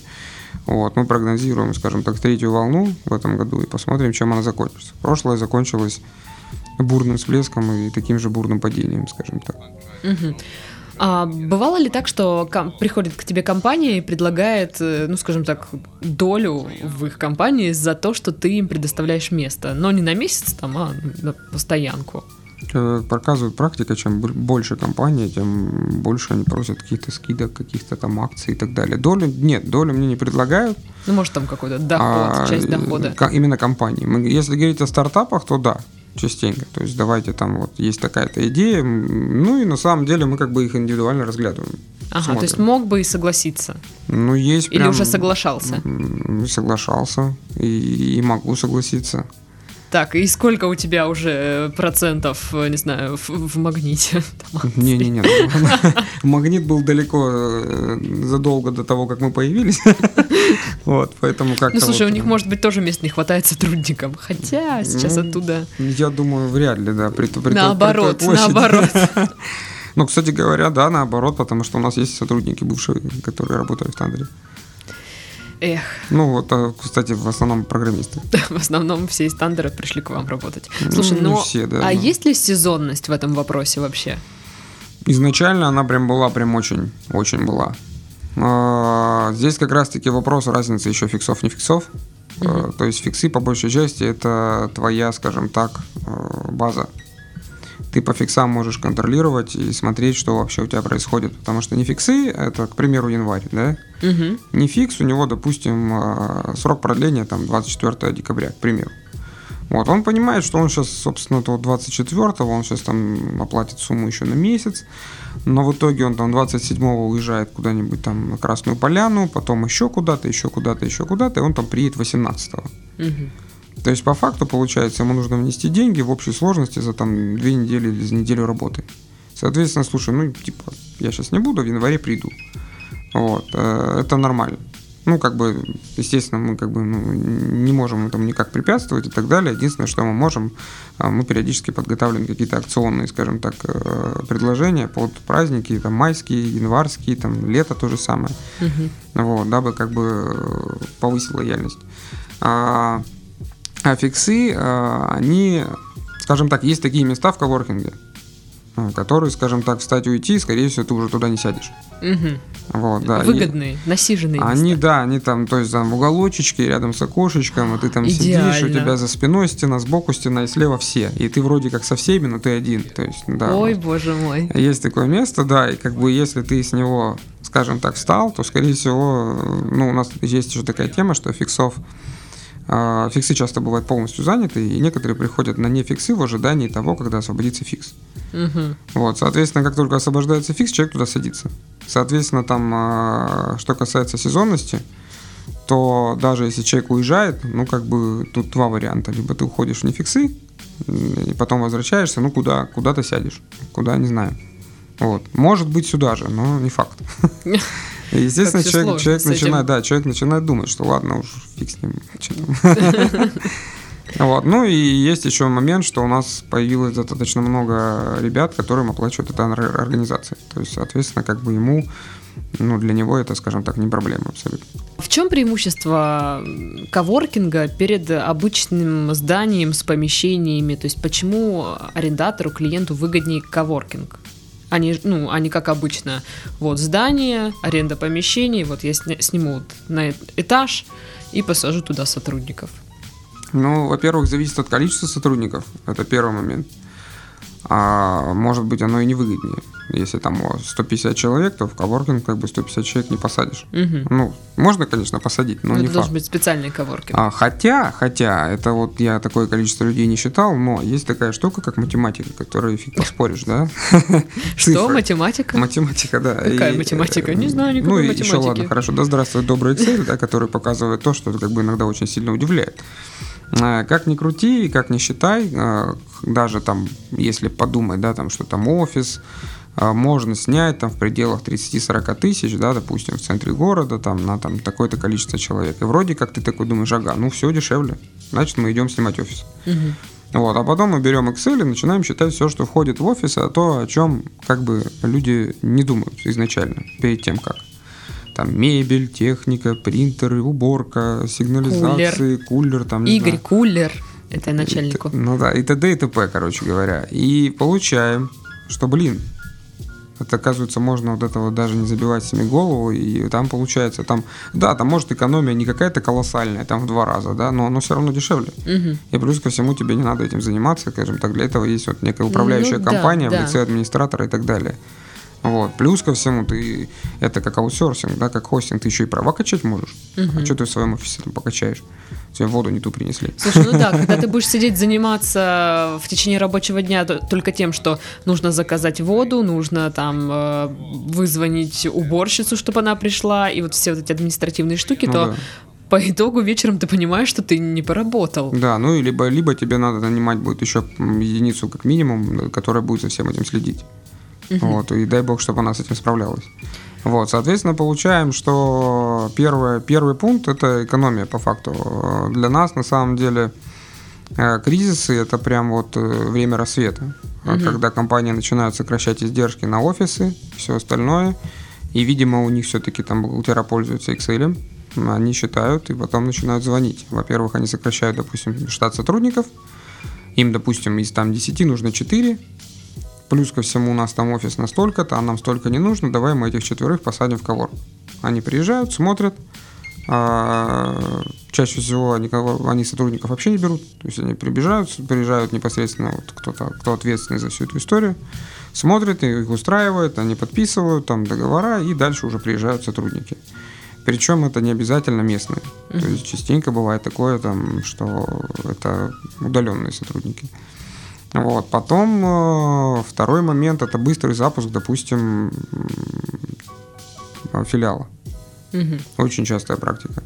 вот, мы прогнозируем, скажем так, третью волну в этом году и посмотрим, чем она закончится. Прошлое закончилось бурным всплеском и таким же бурным падением, скажем так. Мгм. А бывало ли так, что приходит к тебе компания и предлагает, э, ну, скажем так, долю в их компании за то, что ты им предоставляешь место, но не на месяц там, а на постоянку? Показывает практика, чем бо- больше компания, тем больше они просят каких-то скидок, каких-то там акций и так далее. Долю нет, долю мне не предлагают. Ну, может, там какой-то доход, А, часть дохода. Именно компании. Если говорить о стартапах, то да, частенько. То есть давайте там вот есть такая-то идея. Ну и на самом деле мы как бы их индивидуально разглядываем. Ага, смотрим. то есть мог бы и согласиться. Ну есть Или прям- уже соглашался. Соглашался и, и могу согласиться. Так, и сколько у тебя уже э, процентов, э, не знаю, в, в магните? Не-не-не. (laughs) Магнит был далеко э, задолго до того, как мы появились. (laughs) Вот, поэтому как Ну, слушай, у них, может быть, тоже мест не хватает сотрудникам. Хотя сейчас Ну, оттуда Я думаю, вряд ли, да. Наоборот, наоборот. (laughs) Ну, кстати говоря, да, наоборот, потому что у нас есть сотрудники бывшие, которые работали в Тандере. Эх, Ну, вот, а, кстати, в основном программисты. (laughs) в основном все из Тандера пришли к вам работать. Слушай, Ну, но все, да, а но- есть ли сезонность в этом вопросе вообще? Изначально она прям была, прям очень, очень была. А, Здесь как раз-таки вопрос разницы еще фиксов, не фиксов. А, То есть фиксы, по большей части, это твоя, скажем так, база. Ты по фиксам можешь контролировать и смотреть, что вообще у тебя происходит. Потому что не фиксы, это, к примеру, январь, да? Мгм. не фикс, у него, допустим, э, срок продления там 24 декабря, к примеру. Вот, он понимает, что он сейчас, собственно, до 24-го, он сейчас там оплатит сумму еще на месяц, но в итоге он там 27-го уезжает куда-нибудь там на Красную Поляну, потом еще куда-то, еще куда-то, еще куда-то, и он там приедет 18-го. Мгм. То есть, по факту, получается, ему нужно внести деньги в общей сложности за там две недели или за неделю работы. Соответственно, слушай, ну, типа, я сейчас не буду, в январе приду. Вот, э, это нормально. Ну, как бы, естественно, мы как бы ну, не можем этому никак препятствовать и так далее. Единственное, что мы можем, а, мы периодически подготавливаем какие-то акционные, скажем так, э, предложения под праздники, там, майские, январские, там, лето то же самое Мгм. вот, дабы как бы э, повысить лояльность. А, фиксы, а, они, скажем так, есть такие места в коворкинге, а, которые, скажем так, встать и уйти, скорее всего, ты уже туда не сядешь. Мгм. Вот, да. и Выгодные, насиженные Они, места. да, они там, то есть там в уголочечке, рядом с окошечком, и ты там сидишь, у Идеально. тебя за спиной стена, сбоку стена, и слева все. И ты вроде как со всеми, но ты один. То есть, да. Ой, вот. боже мой. Есть такое место, да, и как бы если ты с него, скажем так, встал, то, скорее всего, ну, у нас есть еще такая тема, что фиксов, фиксы часто бывают полностью заняты, и некоторые приходят на нефиксы в ожидании того, когда освободится фикс. Мгм. Вот, соответственно, как только освобождается фикс, человек туда садится. Соответственно, там, э, что касается сезонности, то даже если человек уезжает, ну, как бы тут два варианта. Либо ты уходишь в нефиксы, и потом возвращаешься, ну, куда, куда ты сядешь, куда, не знаю. Вот. Может быть, сюда же, но не факт. (laughs) Естественно, человек, человек начинает, да, человек начинает думать, что ладно, уж фиг с ним. (laughs) Вот. Ну и есть еще момент, что у нас появилось достаточно много ребят, которым оплачивает эта ор- организация. То есть, соответственно, как бы ему, ну, для него это, скажем так, не проблема абсолютно. В чем преимущество коворкинга перед обычным зданием с помещениями? То есть почему арендатору, клиенту выгоднее коворкинг? Они, ну, они как обычно, вот здание, аренда помещений, вот я сниму на этаж и посажу туда сотрудников. Ну, во-первых, зависит от количества сотрудников, это первый момент. А может быть, оно и не выгоднее. Если там у вас 150 человек, то в коворкинг как бы 150 человек не посадишь. Мгм. Ну, можно, конечно, посадить, но Ну, не это факт. должен быть специальный коворкинг. А, хотя, хотя, это вот я такое количество людей не считал, но есть такая штука, как математика, которой фиг поспоришь, да? (laughs) Что, математика? Математика, да. Какая математика? э, Не знаю никакой Ну, и еще математики. ладно, хорошо. Да здравствует добрый Excel, да, который показывает то, что как бы иногда очень сильно удивляет. Э, Как ни крути, как ни считай, э, даже там, если подумать, да, там, что там офис, можно снять там в пределах 30-40 тысяч, да, допустим, в центре города, там, на там такое-то количество человек. И вроде как ты такой думаешь, ага, ну все дешевле, значит, мы идем снимать офис. Мгм. Вот, а потом мы берем Excel и начинаем считать все, что входит в офис, а то, о чем как бы люди не думают изначально, перед тем как. Там мебель, техника, принтеры, уборка, сигнализации, кулер, там, не Игорь знаю. Кулер, это начальнику. И Ну да, и т.д. и т.п., короче говоря. И получаем, что, блин, это, оказывается, можно вот это вот даже не забивать себе голову, и там получается, там, да, там может экономия не какая-то колоссальная, там в два раза, да, но оно все равно дешевле. Мгм. И плюс ко всему тебе не надо этим заниматься, скажем так, для этого есть вот некая управляющая Ну да, компания да. в лице администратора и так далее. Вот. Плюс ко всему, ты это как аутсорсинг, да, как хостинг, ты еще и права качать можешь. А что ты в своем офисе там покачаешь? Тебе воду не ту принесли. Слушай, ну да, (laughs) когда ты будешь сидеть заниматься в течение рабочего дня только тем, что нужно заказать воду, нужно там э, вызвонить уборщицу, чтобы она пришла, и вот все вот эти административные штуки, Ну то да. по итогу вечером ты понимаешь, что ты не поработал. Да, ну и либо, либо тебе надо нанимать будет еще единицу как минимум, которая будет за всем этим следить. Вот, и дай бог, чтобы она с этим справлялась. Вот, соответственно, получаем, что первое, первый пункт – это экономия по факту. Для нас, на самом деле, э, кризисы – это прям вот э, время рассвета, э, когда компании начинают сокращать издержки на офисы, все остальное, и, видимо, у них все-таки там бухгалтера пользуются Excel, они считают и потом начинают звонить. Во-первых, они сокращают, допустим, штат сотрудников, им, допустим, из там 10 нужно 4, плюс ко всему у нас там офис настолько-то, а нам столько не нужно, давай мы этих четверых посадим в ковор. Они приезжают, смотрят, а, чаще всего они, кого- они сотрудников вообще не берут, то есть они прибежают, приезжают непосредственно вот кто-то, кто ответственный за всю эту историю, смотрят, их устраивают, они подписывают там договора, и дальше уже приезжают сотрудники. Причем это не обязательно местные. То есть частенько бывает такое, там, что это удаленные сотрудники. Вот. Потом э, второй момент это быстрый запуск, допустим, филиала. Мгм. Очень частая практика.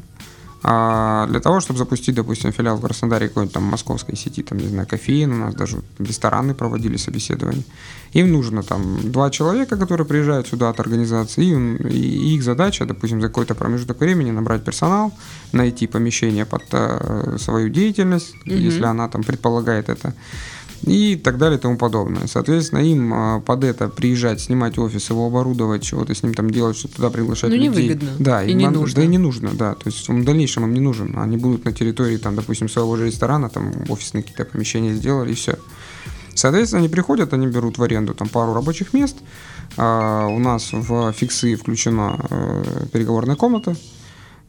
А для того, чтобы запустить, допустим, филиал в Краснодаре какой-нибудь там московской сети, там, не знаю, кофеин, у нас даже рестораны проводили собеседование. Им нужно там два человека, которые приезжают сюда от организации, и, и их задача, допустим, за какой-то промежуток времени набрать персонал, найти помещение под э, свою деятельность, если она там предполагает это, и так далее и тому подобное. Соответственно, им э, под это приезжать, снимать офис, его оборудовать, чего-то с ним там делать, что туда приглашать Ну, людей. невыгодно. Да, И им не надо- нужно. Да и не нужно, да. То есть в дальнейшем им не нужен. Они будут на территории, там, допустим, своего же ресторана, там офисные какие-то помещения сделали, и все. Соответственно, они приходят, они берут в аренду там пару рабочих мест. А, у нас в фиксы включена э, переговорная комната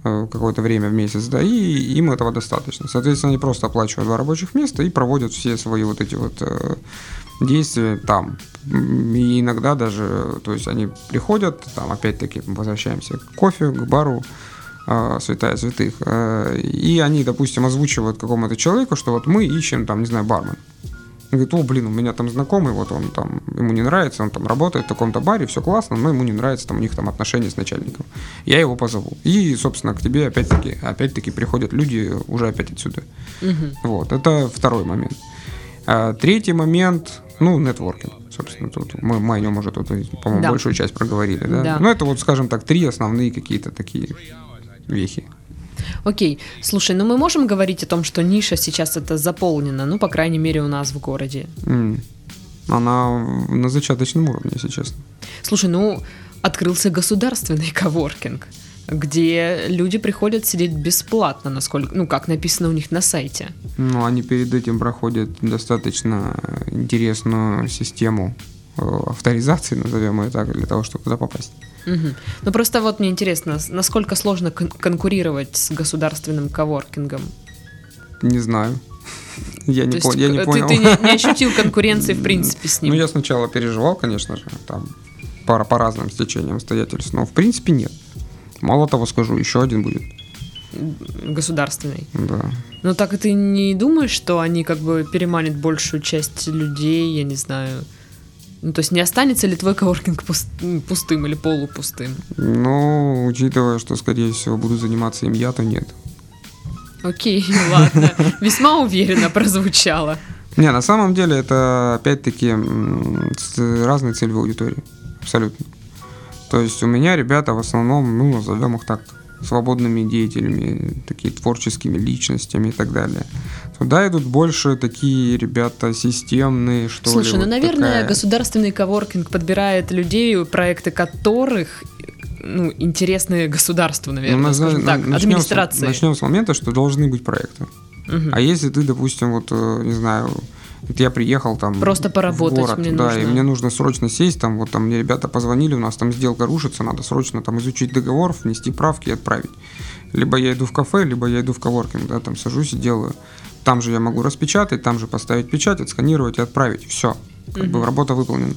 какое-то время в месяц, да, и им этого достаточно. Соответственно, они просто оплачивают два рабочих места и проводят все свои вот эти вот э, действия там. И иногда даже, то есть они приходят, там опять-таки возвращаемся к кофе, к бару, э, святая святых, э, и они, допустим, озвучивают какому-то человеку, что вот мы ищем там, не знаю, бармен. Он говорит, о, блин, у меня там знакомый, вот он там, ему не нравится, он там работает в таком-то баре, все классно, но ему не нравится, там у них там отношения с начальником. Я его позову. И, собственно, к тебе опять-таки, опять-таки приходят люди уже опять отсюда. Мгм. Вот, это второй момент. А, третий момент, ну, нетворкинг, собственно, тут мы, мы о нем уже тут, по-моему, Да. большую часть проговорили, да? Да. Ну, это вот, скажем так, три основные какие-то такие вехи. Окей, слушай, ну мы можем говорить о том, что ниша сейчас это заполнена, ну, по крайней мере, у нас в городе. М. Она на зачаточном уровне, если честно. Слушай, ну, открылся государственный коворкинг, где люди приходят сидеть бесплатно, насколько, ну, как написано у них на сайте. Ну, они перед этим проходят достаточно интересную систему авторизации, назовем ее так, для того, чтобы туда попасть. Угу. Ну просто вот мне интересно, насколько сложно кон- конкурировать с государственным коворкингом? Не знаю. (laughs) Я не, по, я не ты, понял. Ты не, не (laughs) ощутил конкуренции, в принципе, с ним? Ну, я сначала переживал, конечно же, там, по, по разным стечениям обстоятельств, но, в принципе, нет. Мало того скажу, еще один будет. Государственный? Да. Ну, так и ты не думаешь, что они как бы переманят большую часть людей, я не знаю... Ну, то есть не останется ли твой коворкинг пустым или полупустым? Ну, учитывая, что, скорее всего, буду заниматься им я, то нет. Окей, (laughs) ладно. Весьма уверенно прозвучало. Не, на самом деле это опять-таки разные целевые аудитории. Абсолютно. То есть у меня ребята в основном, ну, назовем их так, свободными деятелями, такие творческими личностями и так далее. Туда идут больше такие ребята системные, что Слушай, ли. ну, вот наверное, такая... государственный коворкинг подбирает людей, проекты которых ну, интересные государству, наверное, ну, скажем на, так, начнем администрации. С, начнем с момента, что должны быть проекты. Угу. А если ты, допустим, вот, э, не знаю, вот я приехал там Просто поработать в город, мне да, нужно. и мне нужно срочно сесть, там вот там мне ребята позвонили, у нас там сделка рушится, надо срочно там изучить договор, внести правки и отправить. Либо я иду в кафе, либо я иду в коворкинг, да, там сажусь и делаю. Там же я могу распечатать, там же поставить печать, отсканировать и отправить. Все, как угу. бы работа выполнена.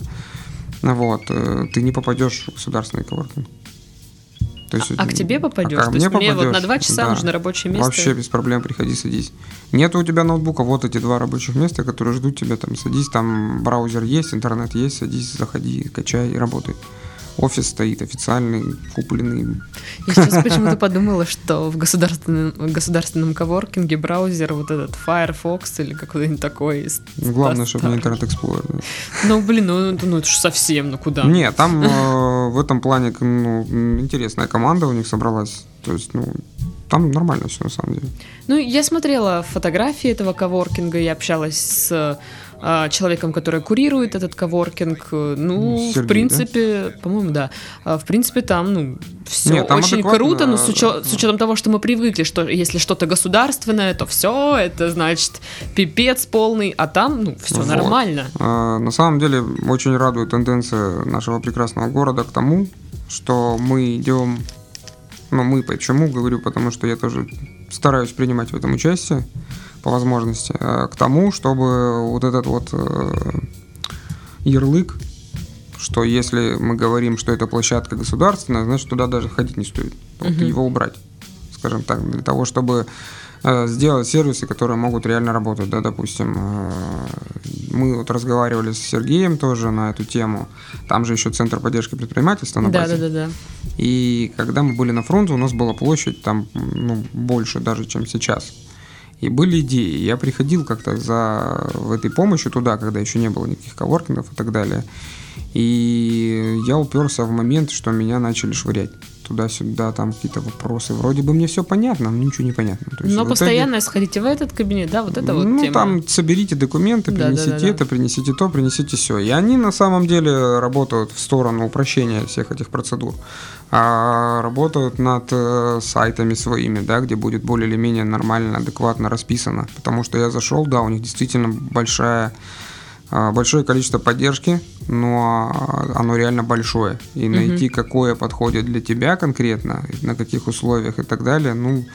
Вот, э, ты не попадешь в государственный коворкинг. То есть, а, а к тебе попадешь? А То мне есть попадешь, мне вот на два часа да. нужно рабочее место? Вообще без проблем, приходи, садись. Нет у тебя ноутбука, вот эти два рабочих места, которые ждут тебя, там, садись, там браузер есть, интернет есть, садись, заходи, качай и работай офис стоит официальный, купленный. Я сейчас почему-то подумала, что в государственном, государственном коворкинге браузер вот этот Firefox или какой-нибудь такой. Ну, главное, чтобы не Internet Explorer. Ну, блин, ну, ну это же совсем, ну куда? Нет, там э, в этом плане ну, интересная команда у них собралась. То есть, ну, там нормально все на самом деле. Ну, я смотрела фотографии этого коворкинга и общалась с человеком, который курирует этот коворкинг. Ну, Сергей, в принципе, да? по-моему, да. А, в принципе, там, ну, все Нет, там очень круто, но с, учет, с учетом того, что мы привыкли, что если что-то государственное, то все, это значит пипец полный, а там, ну, все вот. нормально. А, на самом деле, очень радует тенденция нашего прекрасного города к тому, что мы идем, ну, мы почему говорю, потому что я тоже стараюсь принимать в этом участие по возможности, э, к тому, чтобы вот этот вот э, ярлык, что если мы говорим, что это площадка государственная, значит туда даже ходить не стоит. Вот угу. его убрать, скажем так, для того, чтобы э, сделать сервисы, которые могут реально работать, да, допустим. Мы вот разговаривали с Сергеем тоже на эту тему. Там же еще Центр поддержки предпринимательства на базе. Да, да, да, да. И когда мы были на фронте, у нас была площадь там ну, больше даже, чем сейчас. И были идеи. Я приходил как-то за в этой помощью туда, когда еще не было никаких коворкингов и так далее. И я уперся в момент, что меня начали швырять туда-сюда, там какие-то вопросы. Вроде бы мне все понятно, но ничего не понятно. То есть, но постоянно итоге, сходите в этот кабинет, да, вот это вот Ну, тема. там соберите документы, принесите да, да, да, это, принесите то, принесите все. И они на самом деле работают в сторону упрощения всех этих процедур. А работают над э, сайтами своими, да, где будет более или менее нормально, адекватно расписано. Потому что я зашел, да, у них действительно большая большое количество поддержки, но оно реально большое. И найти, какое подходит для тебя конкретно, на каких условиях и так далее, ну,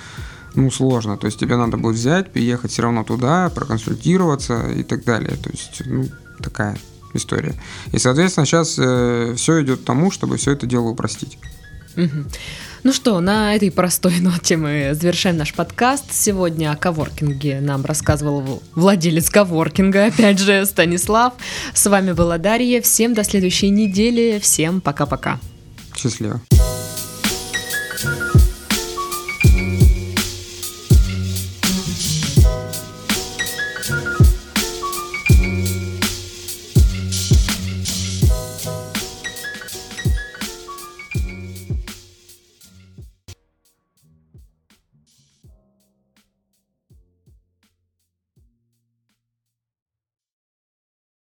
ну, сложно. То есть тебе надо будет взять, приехать все равно туда, проконсультироваться и так далее. То есть, ну, такая история. И, соответственно, сейчас э, все идет к тому, чтобы все это дело упростить. Угу. Ну что, на этой простой ноте мы завершаем наш подкаст. Сегодня о коворкинге нам рассказывал владелец коворкинга, опять же, Станислав. С вами была Дарья. Всем до следующей недели. Всем пока-пока. Счастливо.